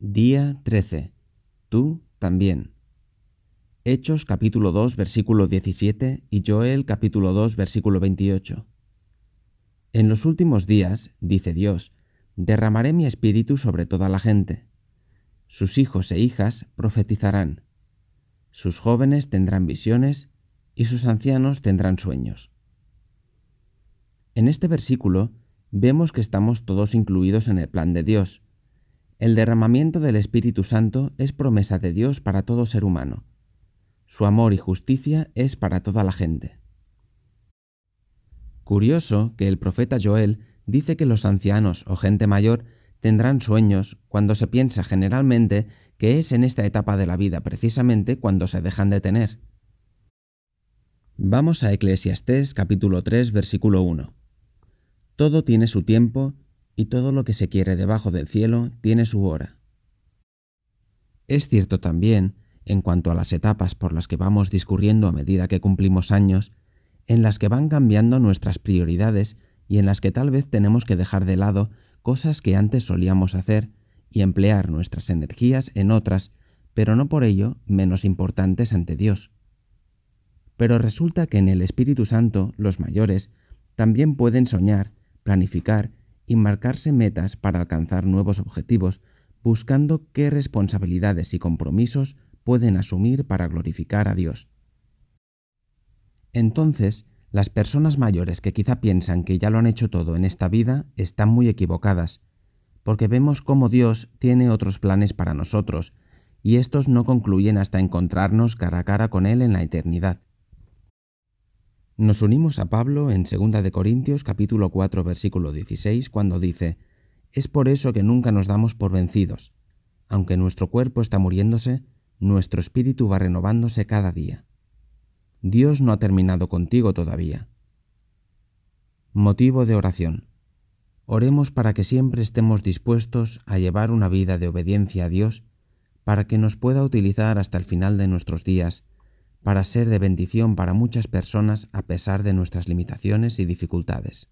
Día 13. Tú también. Hechos capítulo 2 versículo 17 y Joel capítulo 2 versículo 28. En los últimos días, dice Dios, derramaré mi espíritu sobre toda la gente. Sus hijos e hijas profetizarán. Sus jóvenes tendrán visiones y sus ancianos tendrán sueños. En este versículo vemos que estamos todos incluidos en el plan de Dios. El derramamiento del Espíritu Santo es promesa de Dios para todo ser humano. Su amor y justicia es para toda la gente. Curioso que el profeta Joel dice que los ancianos o gente mayor tendrán sueños cuando se piensa generalmente que es en esta etapa de la vida precisamente cuando se dejan de tener. Vamos a Eclesiastés capítulo 3 versículo 1. Todo tiene su tiempo y todo lo que se quiere debajo del cielo tiene su hora. Es cierto también, en cuanto a las etapas por las que vamos discurriendo a medida que cumplimos años, en las que van cambiando nuestras prioridades y en las que tal vez tenemos que dejar de lado cosas que antes solíamos hacer y emplear nuestras energías en otras, pero no por ello menos importantes ante Dios. Pero resulta que en el Espíritu Santo los mayores también pueden soñar planificar y marcarse metas para alcanzar nuevos objetivos, buscando qué responsabilidades y compromisos pueden asumir para glorificar a Dios. Entonces, las personas mayores que quizá piensan que ya lo han hecho todo en esta vida están muy equivocadas, porque vemos cómo Dios tiene otros planes para nosotros, y estos no concluyen hasta encontrarnos cara a cara con Él en la eternidad. Nos unimos a Pablo en 2 de Corintios capítulo 4 versículo 16 cuando dice, Es por eso que nunca nos damos por vencidos. Aunque nuestro cuerpo está muriéndose, nuestro espíritu va renovándose cada día. Dios no ha terminado contigo todavía. Motivo de oración. Oremos para que siempre estemos dispuestos a llevar una vida de obediencia a Dios, para que nos pueda utilizar hasta el final de nuestros días para ser de bendición para muchas personas a pesar de nuestras limitaciones y dificultades.